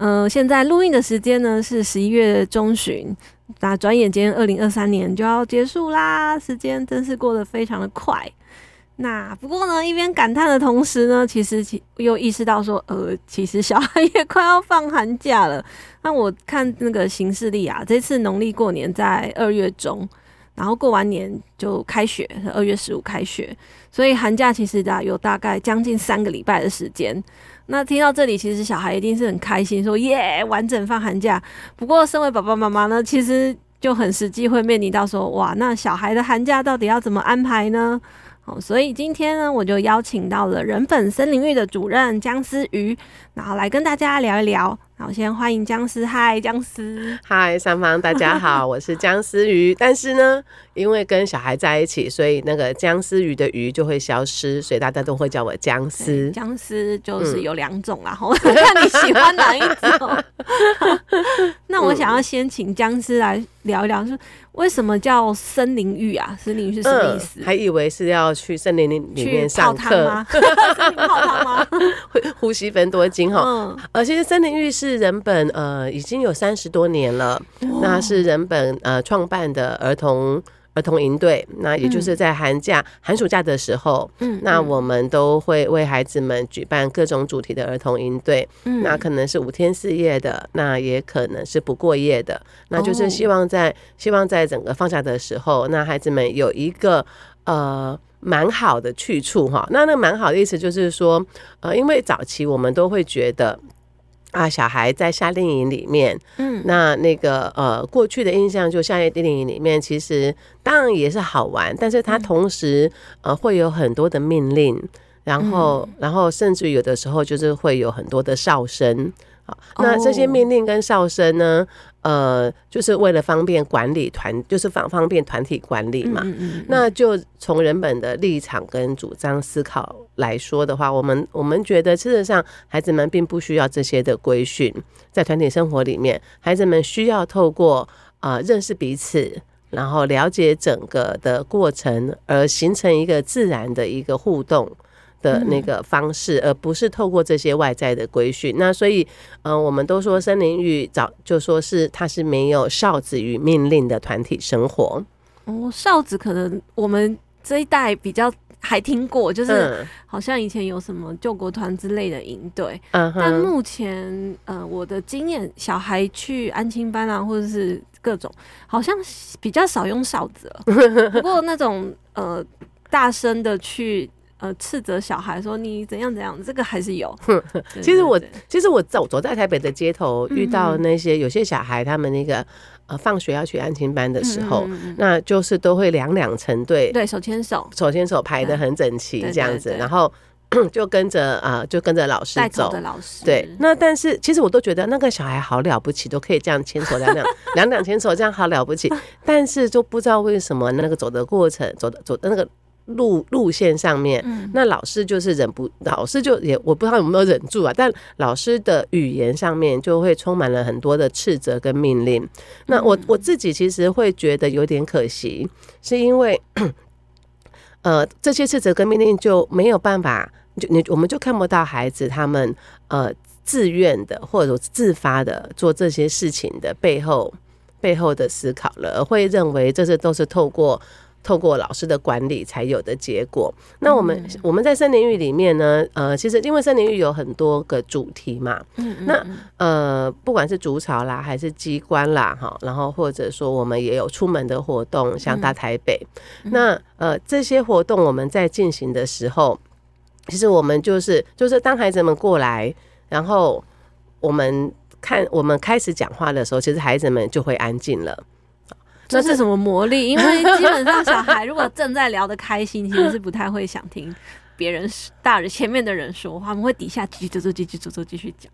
呃，现在录音的时间呢是十一月中旬。那转眼间，二零二三年就要结束啦，时间真是过得非常的快。那不过呢，一边感叹的同时呢，其实其又意识到说，呃，其实小孩也快要放寒假了。那我看那个行事历啊，这次农历过年在二月中，然后过完年就开学，二月十五开学，所以寒假其实大有大概将近三个礼拜的时间。那听到这里，其实小孩一定是很开心，说耶，完整放寒假。不过，身为爸爸妈妈呢，其实就很实际会面临到说，哇，那小孩的寒假到底要怎么安排呢？好，所以今天呢，我就邀请到了人本森林域的主任姜思瑜，然后来跟大家聊一聊。好，先欢迎僵尸，嗨，僵尸，嗨，上方大家好，我是僵尸鱼。但是呢，因为跟小孩在一起，所以那个僵尸鱼的鱼就会消失，所以大家都会叫我僵尸。僵尸就是有两种啦，我、嗯、看你喜欢哪一种。那我想要先请僵尸来聊一聊，是为什么叫森林浴啊？森林浴是什么意思？嗯、还以为是要去森林里里面上课吗？泡汤吗？呼吸分多精哈。嗯，而且森林浴是。是人本呃已经有三十多年了，那是人本呃创办的儿童儿童营队，那也就是在寒假、嗯、寒暑假的时候，嗯，那我们都会为孩子们举办各种主题的儿童营队，嗯，那可能是五天四夜的，那也可能是不过夜的，那就是希望在、哦、希望在整个放假的时候，那孩子们有一个呃蛮好的去处哈，那那蛮好的意思就是说，呃，因为早期我们都会觉得。啊，小孩在夏令营里面，嗯，那那个呃，过去的印象就夏令营里面，其实当然也是好玩，但是他同时呃会有很多的命令，然后然后甚至有的时候就是会有很多的哨声。那这些命令跟哨声呢，呃，就是为了方便管理团，就是方方便团体管理嘛。嗯嗯嗯，那就从人本的立场跟主张思考来说的话，我们我们觉得，事实上孩子们并不需要这些的规训，在团体生活里面，孩子们需要透过啊、呃、认识彼此，然后了解整个的过程，而形成一个自然的一个互动。的那个方式，而不是透过这些外在的规训。那所以，嗯、呃，我们都说森林浴早就说是它是没有哨子与命令的团体生活。哦，哨子可能我们这一代比较还听过，就是好像以前有什么救国团之类的营队。嗯，但目前，呃，我的经验，小孩去安亲班啊，或者是各种，好像比较少用哨子了。不过那种呃大声的去。呃，斥责小孩说你怎样怎样，这个还是有。其实我，其实我走走在台北的街头，遇到那些有些小孩，他们那个呃放学要去安亲班的时候，那就是都会两两成对，对，手牵手，手牵手排的很整齐这样子，然后 就跟着啊，就跟着老师走。的老师，对。那但是其实我都觉得那个小孩好了不起，都可以这样牵手两两两两牵手，这样好了不起。但是就不知道为什么那个走的过程，走的走的那个。路路线上面，那老师就是忍不，老师就也我不知道有没有忍住啊，但老师的语言上面就会充满了很多的斥责跟命令。那我我自己其实会觉得有点可惜，是因为，呃，这些斥责跟命令就没有办法，就你我们就看不到孩子他们呃自愿的或者自发的做这些事情的背后背后的思考了，会认为这些都是透过。透过老师的管理才有的结果。那我们、嗯、我们在森林浴里面呢，呃，其实因为森林浴有很多个主题嘛，嗯，那呃，不管是竹巢啦，还是机关啦，哈，然后或者说我们也有出门的活动，像大台北，嗯、那呃这些活动我们在进行的时候，其实我们就是就是当孩子们过来，然后我们看我们开始讲话的时候，其实孩子们就会安静了。这是什么魔力？因为 基本上小孩如果正在聊得开心，其实是不太会想听别人大人前面的人说话，我们会底下继续继续做做，继续讲。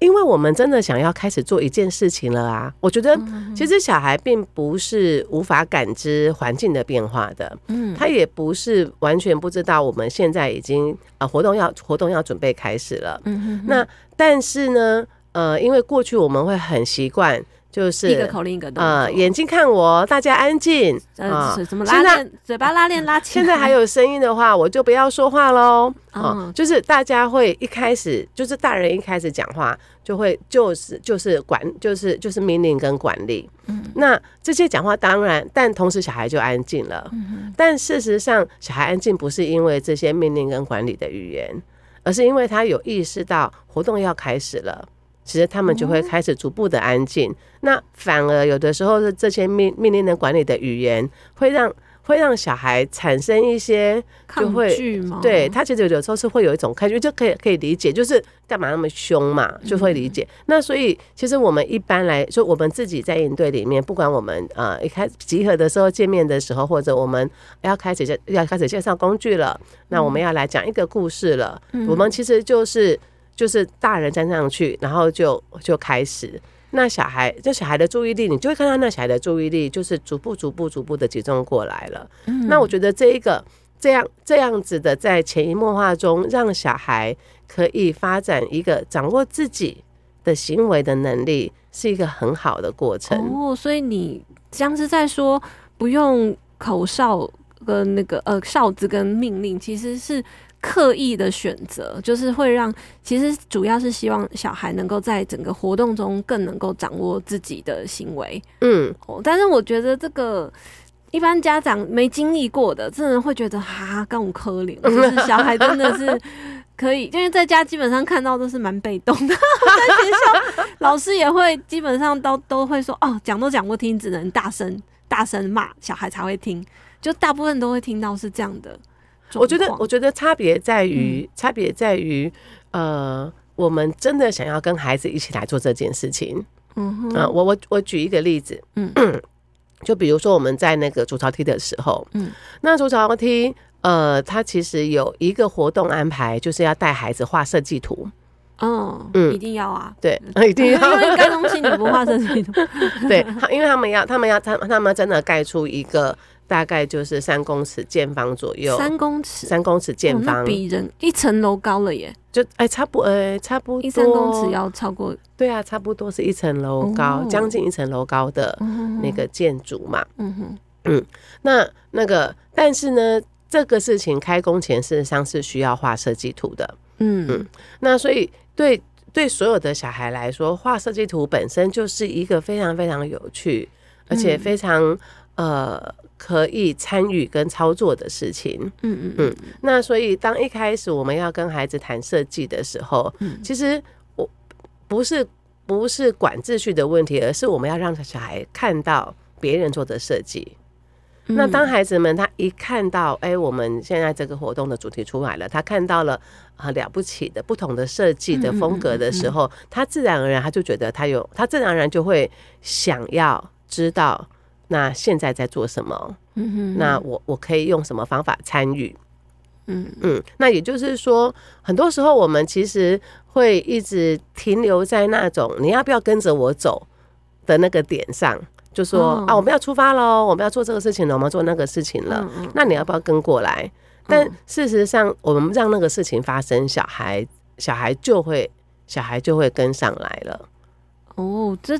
因为我们真的想要开始做一件事情了啊！我觉得其实小孩并不是无法感知环境的变化的，嗯，他也不是完全不知道我们现在已经呃活动要活动要准备开始了，嗯，那但是呢，呃，因为过去我们会很习惯。就是一个口令一个动作，呃，眼睛看我，大家安静啊！什么拉链？嘴巴拉链拉起来。现在还有声音的话，我就不要说话喽。啊，就是大家会一开始，就是大人一开始讲话，就会就是就是管，就是就是命令跟管理。嗯，那这些讲话当然，但同时小孩就安静了。嗯，但事实上，小孩安静不是因为这些命令跟管理的语言，而是因为他有意识到活动要开始了。其实他们就会开始逐步的安静，嗯、那反而有的时候是这些命命令的管理的语言会让会让小孩产生一些就会抗拒吗？对，他其实有时候是会有一种抗拒，就可以可以理解，就是干嘛那么凶嘛，就会理解。嗯、那所以其实我们一般来说，我们自己在应对里面，不管我们呃一开始集合的时候见面的时候，或者我们要开始要开始介绍工具了，那我们要来讲一个故事了，嗯、我们其实就是。就是大人站上去，然后就就开始。那小孩，这小孩的注意力，你就会看到那小孩的注意力，就是逐步、逐步、逐步的集中过来了。嗯、那我觉得这一个这样这样子的，在潜移默化中，让小孩可以发展一个掌握自己的行为的能力，是一个很好的过程。哦，所以你像是在说，不用口哨跟那个呃哨子跟命令，其实是。刻意的选择，就是会让，其实主要是希望小孩能够在整个活动中更能够掌握自己的行为。嗯，哦，但是我觉得这个一般家长没经历过的，真的会觉得哈，跟我可怜，就是小孩真的是可以，因为在家基本上看到都是蛮被动的，在学校老师也会基本上都都会说，哦，讲都讲不听，只能大声大声骂小孩才会听，就大部分都会听到是这样的。我觉得，我觉得差别在于，嗯、差别在于，呃，我们真的想要跟孩子一起来做这件事情。嗯哼，啊，我我我举一个例子，嗯，就比如说我们在那个筑巢梯的时候，嗯，那筑巢梯，呃，它其实有一个活动安排，就是要带孩子画设计图。哦，嗯，一定要啊，对，一定要，因为盖东西你不画设计图，对，因为他们要，他们要，他他们真的盖出一个。大概就是三公尺见方左右，三公尺，三公尺见方，比人一层楼高了耶！就哎、欸，差不，哎、欸，差不多一，三公尺要超过，对啊，差不多是一层楼高，将、哦、近一层楼高的那个建筑嘛。嗯哼，嗯，那那个，但是呢，这个事情开工前事实上是需要画设计图的。嗯嗯，那所以对对所有的小孩来说，画设计图本身就是一个非常非常有趣，而且非常、嗯、呃。可以参与跟操作的事情，嗯嗯嗯。那所以当一开始我们要跟孩子谈设计的时候，嗯，其实我不是不是管秩序的问题，而是我们要让小孩看到别人做的设计。嗯、那当孩子们他一看到，哎、欸，我们现在这个活动的主题出来了，他看到了很了不起的不同的设计的风格的时候，他自然而然他就觉得他有，他自然而然就会想要知道。那现在在做什么？嗯哼，那我我可以用什么方法参与？嗯嗯，那也就是说，很多时候我们其实会一直停留在那种你要不要跟着我走的那个点上，就说、哦、啊，我们要出发喽，我们要做这个事情了，我们要做那个事情了，嗯嗯，那你要不要跟过来？但事实上，我们让那个事情发生，小孩小孩就会小孩就会跟上来了。哦，这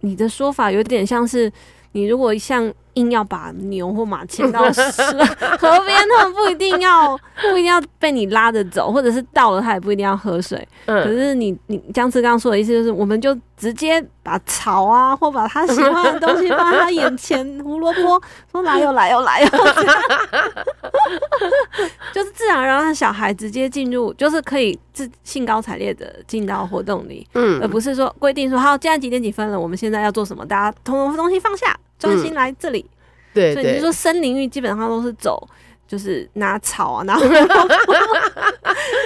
你的说法有点像是。你如果像硬要把牛或马牵到河边，他们不一定要不一定要被你拉着走，或者是到了他也不一定要喝水。嗯，可是你你江次刚刚说的意思就是，我们就直接把草啊，或把他喜欢的东西放在他眼前，胡萝卜说来又来又来又，就是自然让小孩直接进入，就是可以自兴高采烈的进到活动里，嗯，而不是说规定说好，现在几点几分了，我们现在要做什么，大家统统东西放下。专心来这里，嗯、对，对，所以你说森林浴基本上都是走，就是拿草啊，拿。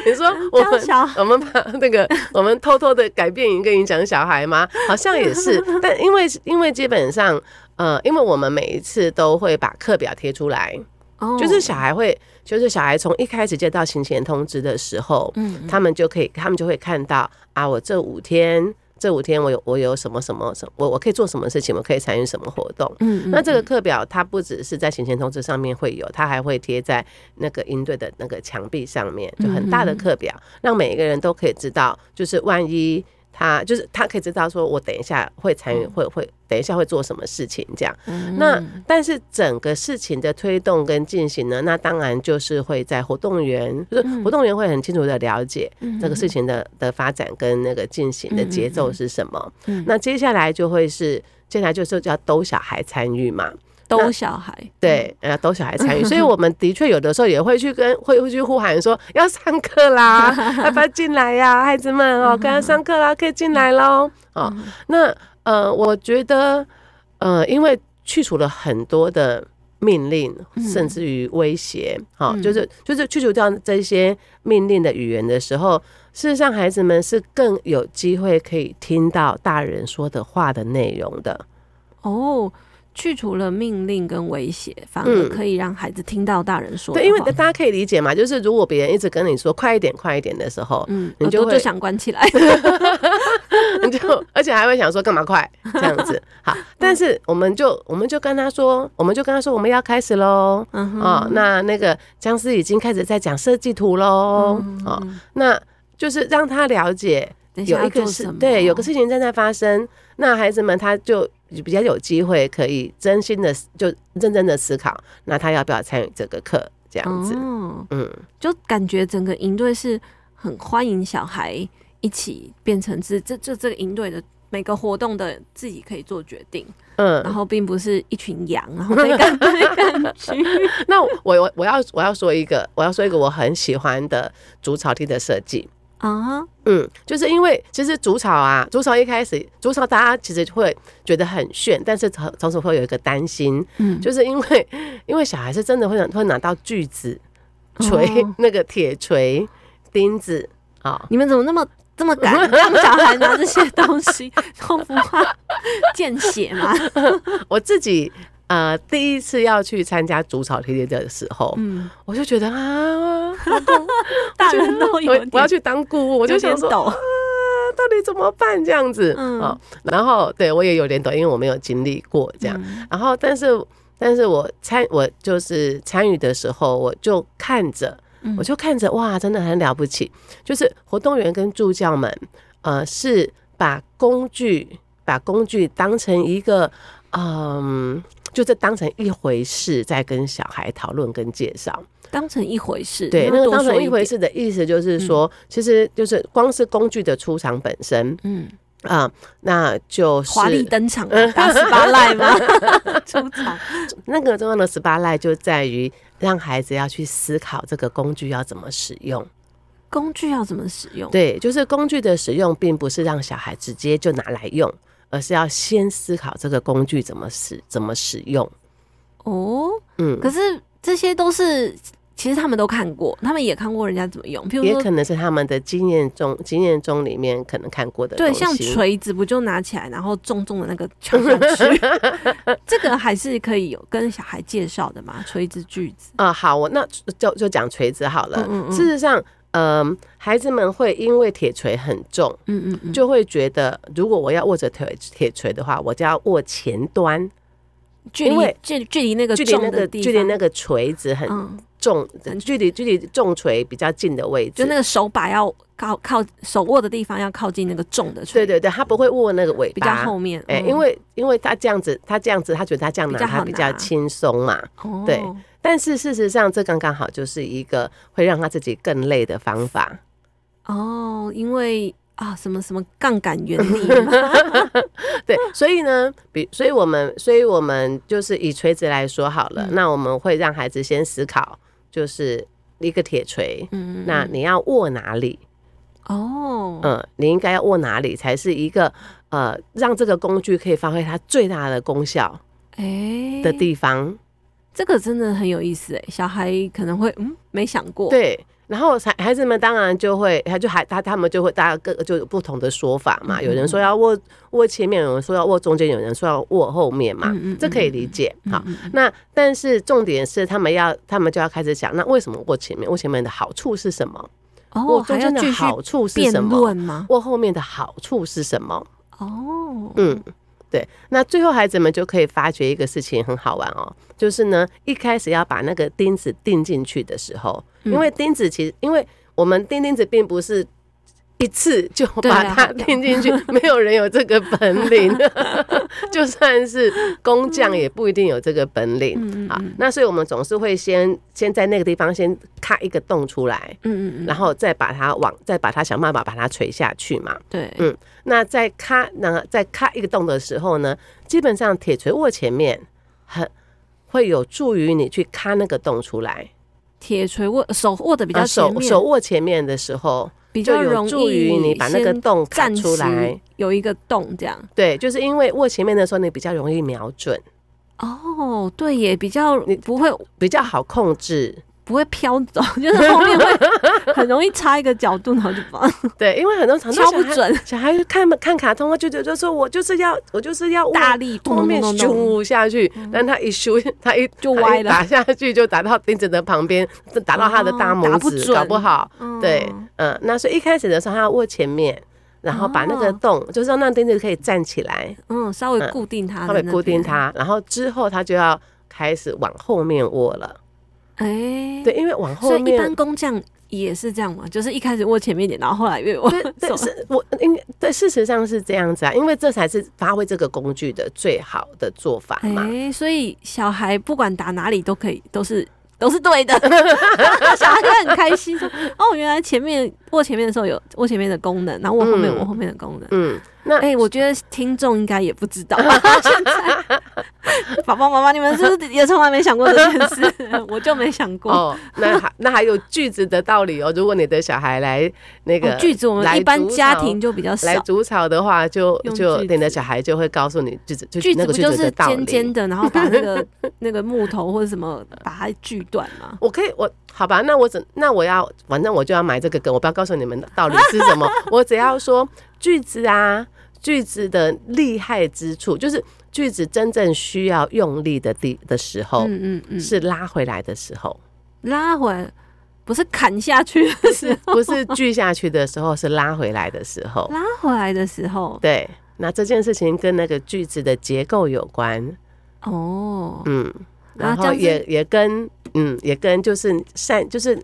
你说我们我们把那个我们偷偷的改变一个影响小孩吗？好像也是，但因为因为基本上呃，因为我们每一次都会把课表贴出来，哦，就是小孩会，就是小孩从一开始接到行前通知的时候，嗯，他们就可以，他们就会看到啊，我这五天。这五天我有我有什么什么什么我我可以做什么事情，我可以参与什么活动。嗯，嗯，那这个课表它不只是在行前通知上面会有，它还会贴在那个营队的那个墙壁上面，就很大的课表，让每一个人都可以知道，就是万一。他就是他可以知道说，我等一下会参与，会会等一下会做什么事情这样。那但是整个事情的推动跟进行呢，那当然就是会在活动员，就是活动员会很清楚的了解这个事情的的发展跟那个进行的节奏是什么。那接下来就会是接下来就是叫兜小孩参与嘛。逗小孩，对，呃，逗小孩参与，所以我们的确有的时候也会去跟会会去呼喊说要上课啦，要不要进来呀，孩子们哦，刚刚上课啦，可以进来喽。哦，那呃，我觉得呃，因为去除了很多的命令，甚至于威胁，好，就是就是去除掉这些命令的语言的时候，事实上孩子们是更有机会可以听到大人说的话的内容的。哦。去除了命令跟威胁，反而可以让孩子听到大人说。对，因为大家可以理解嘛，就是如果别人一直跟你说快一点、快一点的时候，嗯，你就会就想关起来，你就而且还会想说干嘛快这样子。好，但是我们就我们就跟他说，我们就跟他说我们要开始喽。哦，那那个僵尸已经开始在讲设计图喽。哦，那就是让他了解有一个事，对，有个事情正在发生。那孩子们他就。比较有机会可以真心的就认真的思考，那他要不要参与这个课？这样子，哦、嗯，就感觉整个营队是很欢迎小孩一起变成是这这这个营队的每个活动的自己可以做决定，嗯，然后并不是一群羊，然后被赶被赶去。那我我我要我要说一个我要说一个我很喜欢的竹草地的设计。啊，uh. 嗯，就是因为其实竹草啊，竹草一开始竹草，大家其实会觉得很炫，但是从从此会有一个担心，嗯，就是因为因为小孩是真的会会拿到锯子、锤、uh. 那个铁锤、钉子啊，哦、你们怎么那么这么敢让小孩拿这些东西，都不怕见血吗？我自己。呃，第一次要去参加筑巢梯的时候，嗯，我就觉得啊，大人都有我要去当姑，我就想说啊，到底怎么办这样子？嗯、哦，然后对我也有点抖，因为我没有经历过这样。嗯、然后，但是，但是我参我就是参与的时候，我就看着，我就看着，哇，真的很了不起！就是活动员跟助教们，呃，是把工具把工具当成一个，嗯。就这当成一回事，在跟小孩讨论跟介绍，当成一回事。对，那个当成一回事的意思就是说，嗯、其实就是光是工具的出场本身，嗯啊、呃，那就是华丽登场，打 spotlight 吗？出场。那个重要的 spotlight 就在于让孩子要去思考这个工具要怎么使用，工具要怎么使用？对，就是工具的使用，并不是让小孩直接就拿来用。而是要先思考这个工具怎么使、怎么使用。哦，嗯，可是这些都是其实他们都看过，他们也看过人家怎么用，譬如说，也可能是他们的经验中、经验中里面可能看过的。对，像锤子不就拿起来，然后重重的那个敲上去，这个还是可以有跟小孩介绍的嘛？锤子、锯子啊，好，我那就就讲锤子好了。嗯嗯嗯，事实上。嗯，孩子们会因为铁锤很重，嗯嗯嗯，就会觉得如果我要握着铁铁锤的话，我就要握前端，距离距距离那个距离那个距离那个锤子很重，距离距离重锤比较近的位置，就那个手把要靠靠手握的地方要靠近那个重的锤。对对对，他不会握那个尾巴，比较后面。哎，因为因为他这样子，他这样子，他觉得他这样拿他比较轻松嘛，对。但是事实上，这刚刚好就是一个会让他自己更累的方法。哦，因为啊，什么什么杠杆原理 嘛，对，所以呢，比所以我们所以我们就是以锤子来说好了，嗯、那我们会让孩子先思考，就是一个铁锤，嗯，那你要握哪里？哦，嗯，你应该要握哪里才是一个呃，让这个工具可以发挥它最大的功效，哎的地方。这个真的很有意思哎，小孩可能会嗯没想过。对，然后孩孩子们当然就会，他就还他他们就会，大家各就有不同的说法嘛。有人说要握握前面，有人说要握中间，有人说要握后面嘛。这可以理解。好，那但是重点是他们要，他们就要开始想，那为什么握前面？握前面的好处是什么？握中间的好处是什么？握后面的好处是什么？哦，嗯。对，那最后孩子们就可以发觉一个事情很好玩哦，就是呢，一开始要把那个钉子钉进去的时候，因为钉子其实，因为我们钉钉子并不是。一次就把它钉进去，没有人有这个本领，就算是工匠也不一定有这个本领啊。那所以我们总是会先先在那个地方先咔一个洞出来，嗯嗯，然后再把它往再把它想办法把它垂下去嘛。对，嗯，那在咔那在咔一个洞的时候呢，基本上铁锤握前面很会有助于你去咔那个洞出来。铁锤握手握的比较手手握前面的时候。比较有助于你把那个洞站出来，有一个洞这样。对，就是因为握前面的时候，你比较容易瞄准。哦，对，也比较你不会比较好控制。不会飘走，就是后面会很容易差一个角度，然后就放。对，因为很多常敲不准，小孩看看卡通，就觉得说我就是要我就是要大力后面咻下去，但他一咻，他一就歪了，打下去就打到钉子的旁边，打到他的大拇指，搞不好。对，嗯，那所以一开始的时候他要握前面，然后把那个洞，就是让那钉子可以站起来，嗯，稍微固定它，稍微固定它，然后之后他就要开始往后面握了。哎，欸、对，因为往后面，所以一般工匠也是这样嘛，就是一开始握前面一点，然后后来越握。对，对是我应该对，事实上是这样子啊，因为这才是发挥这个工具的最好的做法嘛。哎、欸，所以小孩不管打哪里都可以，都是都是对的，小孩会很开心说：“哦，原来前面握前面的时候有握前面的功能，然后握后面有握后面的功能。”嗯。嗯那哎、欸，我觉得听众应该也不知道。现在，爸爸妈妈，你们是不是也从来没想过这件事？我就没想过。哦，那还那还有锯子的道理哦。如果你的小孩来那个锯子，我们一般家庭就比较少。来煮草的话，就就你的小孩就会告诉你锯子，锯子不就是尖尖的，然后把那个 那个木头或者什么把它锯断吗？我可以，我好吧，那我只那我要，反正我就要买这个梗，我不要告诉你们道理是什么，我只要说锯子啊。锯子的厉害之处，就是锯子真正需要用力的地的时候，嗯嗯嗯，是拉回来的时候，拉回不是砍下去的时候，不是锯下去的时候，是拉回来的时候，拉回来的时候，对，那这件事情跟那个句子的结构有关，哦，嗯，然后也也跟嗯也跟就是善就是。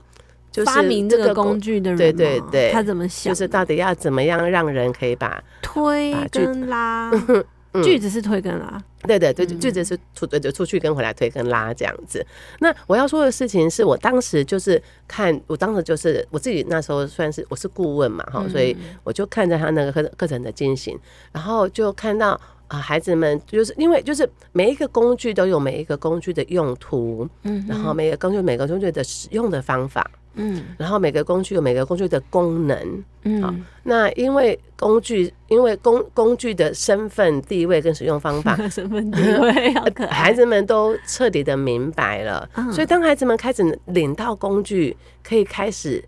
就是发明这个工具的人，对对对，他怎么想？就是到底要怎么样让人可以把推跟拉，锯子是推跟拉，对对对，句子是出对对出去跟回来推跟拉这样子。那我要说的事情是我当时就是看，我当时就是我自己那时候算是我是顾问嘛哈，所以我就看着他那个课课程的进行，然后就看到啊孩子们就是因为就是每一个工具都有每一个工具的用途，嗯，然后每个工具每个工具的使用的方法。嗯，然后每个工具有每个工具的功能，嗯，好，那因为工具，因为工工具的身份地位跟使用方法，身份地位，孩子们都彻底的明白了，所以当孩子们开始领到工具，可以开始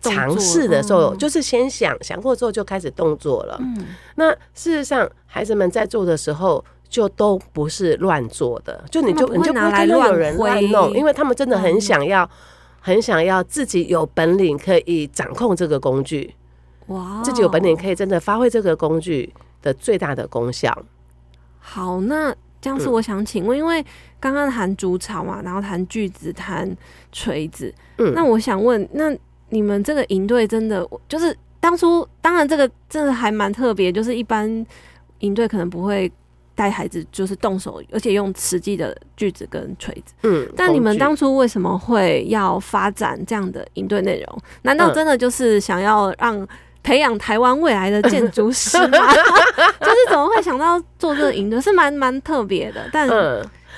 尝试的时候，就是先想想过之后就开始动作了。嗯，那事实上，孩子们在做的时候就都不是乱做的，就你就你就不会看到有人乱弄，因为他们真的很想要。很想要自己有本领可以掌控这个工具，哇！自己有本领可以真的发挥这个工具的最大的功效。好，那这样子我想请问，因为刚刚谈竹草嘛，然后谈锯子，谈锤子，嗯，那我想问，那你们这个营队真的就是当初，当然这个真的还蛮特别，就是一般营队可能不会。带孩子就是动手，而且用实际的锯子跟锤子。嗯，但你们当初为什么会要发展这样的营队内容？难道真的就是想要让培养台湾未来的建筑师吗？就是怎么会想到做这个营队？是蛮蛮特别的。但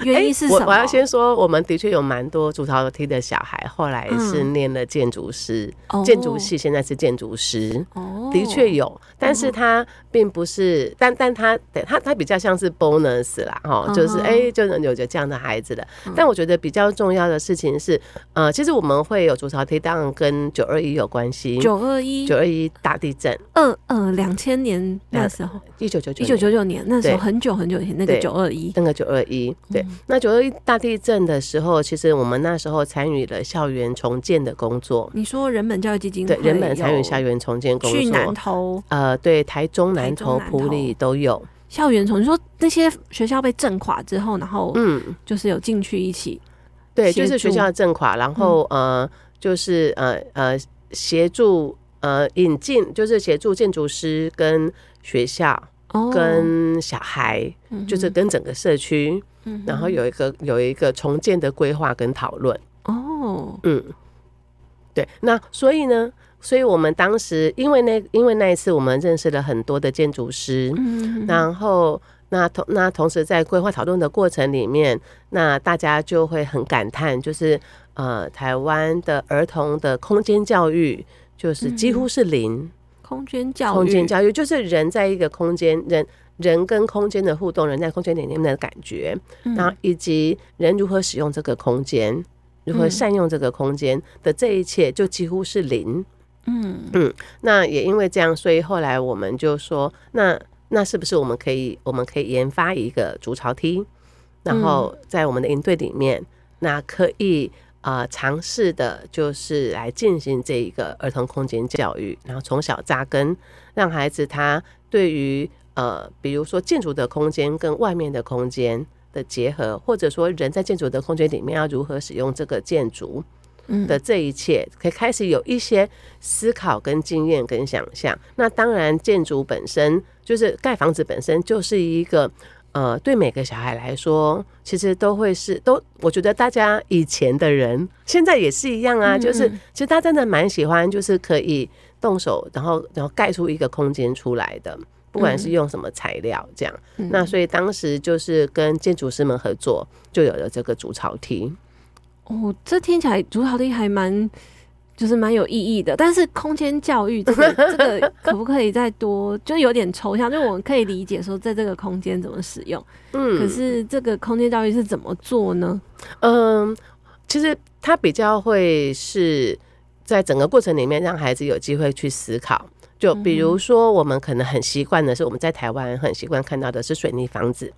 原因是什么？我我要先说，我们的确有蛮多竹巢梯的小孩，后来是念了建筑师、嗯、建筑系，现在是建筑师。哦，的确有，但是他并不是，嗯、但但他他他比较像是 bonus 啦，哈、嗯，就是哎、欸，就能有着这样的孩子的。嗯、但我觉得比较重要的事情是，呃，其实我们会有竹巢梯，当然跟九二一有关系。九二一，九二一大地震。二二，两千年那时候，一九九九，一九九九年那时候很久很久以前，那个九二一，那个九二一，对。那九二一大地震的时候，其实我们那时候参与了校园重建的工作。你说人本教育基金对，人本参与校园重建工作，去南投，呃，对，台中南投、埔里都有校园重。你说那些学校被震垮之后，然后嗯，就是有进去一起，对，就是学校震垮，然后呃，就是呃呃协助呃引进，就是协助建筑师跟学校。跟小孩，就是跟整个社区，然后有一个有一个重建的规划跟讨论。哦，嗯，对，那所以呢，所以我们当时因为那因为那一次我们认识了很多的建筑师，嗯，然后那同那同时在规划讨论的过程里面，那大家就会很感叹，就是呃，台湾的儿童的空间教育就是几乎是零。空间教育，空间教育就是人在一个空间，人人跟空间的互动，人在空间里面的感觉，嗯、然后以及人如何使用这个空间，如何善用这个空间的这一切，就几乎是零。嗯嗯，那也因为这样，所以后来我们就说，那那是不是我们可以，我们可以研发一个竹巢梯，然后在我们的营队里面，那可以。啊，尝试的就是来进行这一个儿童空间教育，然后从小扎根，让孩子他对于呃，比如说建筑的空间跟外面的空间的结合，或者说人在建筑的空间里面要如何使用这个建筑的这一切，可以开始有一些思考跟经验跟想象。那当然，建筑本身就是盖房子本身就是一个。呃，对每个小孩来说，其实都会是都，我觉得大家以前的人，现在也是一样啊，就是其实他真的蛮喜欢，就是可以动手，然后然后盖出一个空间出来的，不管是用什么材料这样。那所以当时就是跟建筑师们合作，就有了这个竹草梯。哦，这听起来竹草梯还蛮。就是蛮有意义的，但是空间教育这个 这个可不可以再多？就有点抽象，就我们可以理解说，在这个空间怎么使用，嗯，可是这个空间教育是怎么做呢？嗯，其实它比较会是在整个过程里面让孩子有机会去思考。就比如说，我们可能很习惯的是，我们在台湾很习惯看到的是水泥房子，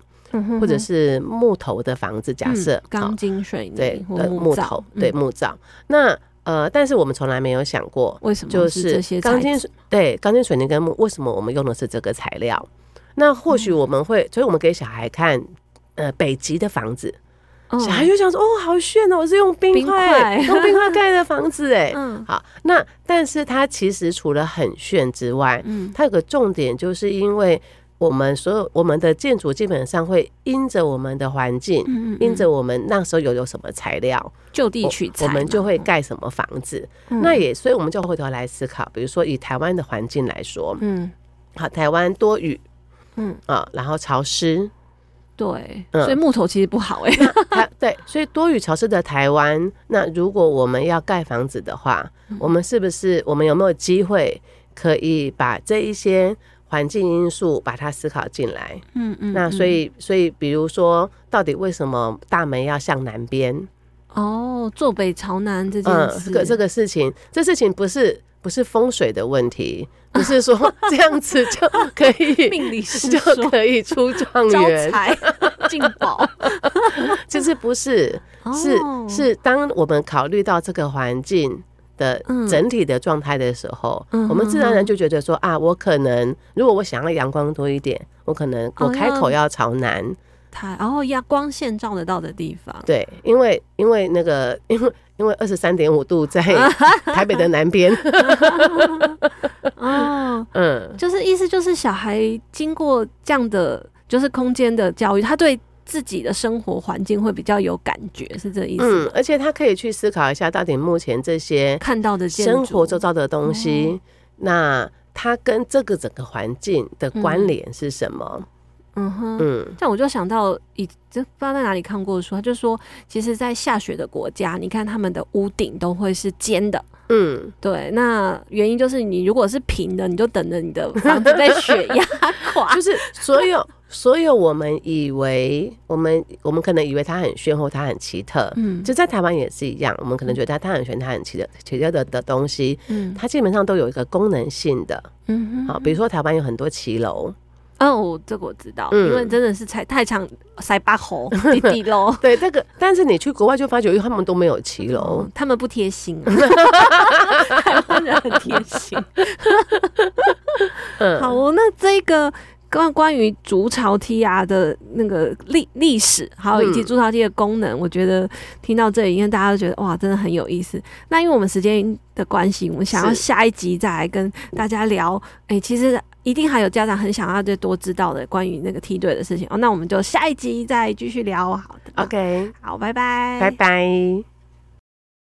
或者是木头的房子。假设钢筋水泥对木头，对木造那。呃，但是我们从来没有想过，为什么就是钢筋对钢筋水泥跟木，为什么我们用的是这个材料？那或许我们会，所以我们给小孩看，呃，北极的房子，小孩就想说，哦，好炫哦，我是用冰块，用冰块盖的房子，哎，嗯，好，那但是它其实除了很炫之外，嗯，它有个重点，就是因为。我们所有我们的建筑基本上会因着我们的环境，嗯嗯、因着我们那时候有有什么材料，就地取材，我们就会盖什么房子。嗯、那也，所以我们就回头来思考，比如说以台湾的环境来说，嗯，好，台湾多雨，嗯。啊，然后潮湿，对，所以木头其实不好哎、欸。对，所以多雨潮湿的台湾，那如果我们要盖房子的话，嗯、我们是不是我们有没有机会可以把这一些环境因素把它思考进来，嗯嗯，那所以所以比如说，到底为什么大门要向南边？哦，坐北朝南这件事，这个这个事情，这事情不是不是风水的问题，不是说 这样子就可以 命理师就可以出状元、招财。进宝，就是不是，是是当我们考虑到这个环境。的整体的状态的时候，嗯、我们自然而然就觉得说啊，我可能如果我想要阳光多一点，我可能我开口要朝南，它然后阳光线照得到的地方。对，因为因为那个因为因为二十三点五度在 台北的南边。哦，嗯，就是意思就是小孩经过这样的就是空间的教育，他对。自己的生活环境会比较有感觉，是这意思。嗯，而且他可以去思考一下，到底目前这些看到的生活周遭的东西，那它跟这个整个环境的关联是什么？嗯哼，嗯，这样我就想到以这不知道在哪里看过的书，他就说，其实，在下雪的国家，你看他们的屋顶都会是尖的。嗯，对，那原因就是你如果是平的，你就等着你的房子被雪压垮。就是所有所有我们以为我们我们可能以为它很炫或它很奇特，嗯，就在台湾也是一样，我们可能觉得它它很炫，它很奇特奇特的的东西，嗯，它基本上都有一个功能性的，嗯，好，比如说台湾有很多骑楼。哦，这个我知道，嗯、因为真的是太太长，塞八猴滴滴喽。对，这个，但是你去国外就发觉，因为他们都没有骑楼，嗯，他们不贴心，台湾人很贴心。嗯，好哦，那这个关关于筑巢梯啊的那个历历史，还有以及筑巢梯的功能，嗯、我觉得听到这里，因为大家都觉得哇，真的很有意思。那因为我们时间的关系，我们想要下一集再来跟大家聊。哎、欸，其实。一定还有家长很想要再多知道的关于那个梯队的事情哦，那我们就下一集再继续聊。好的，OK，好，拜拜，拜拜。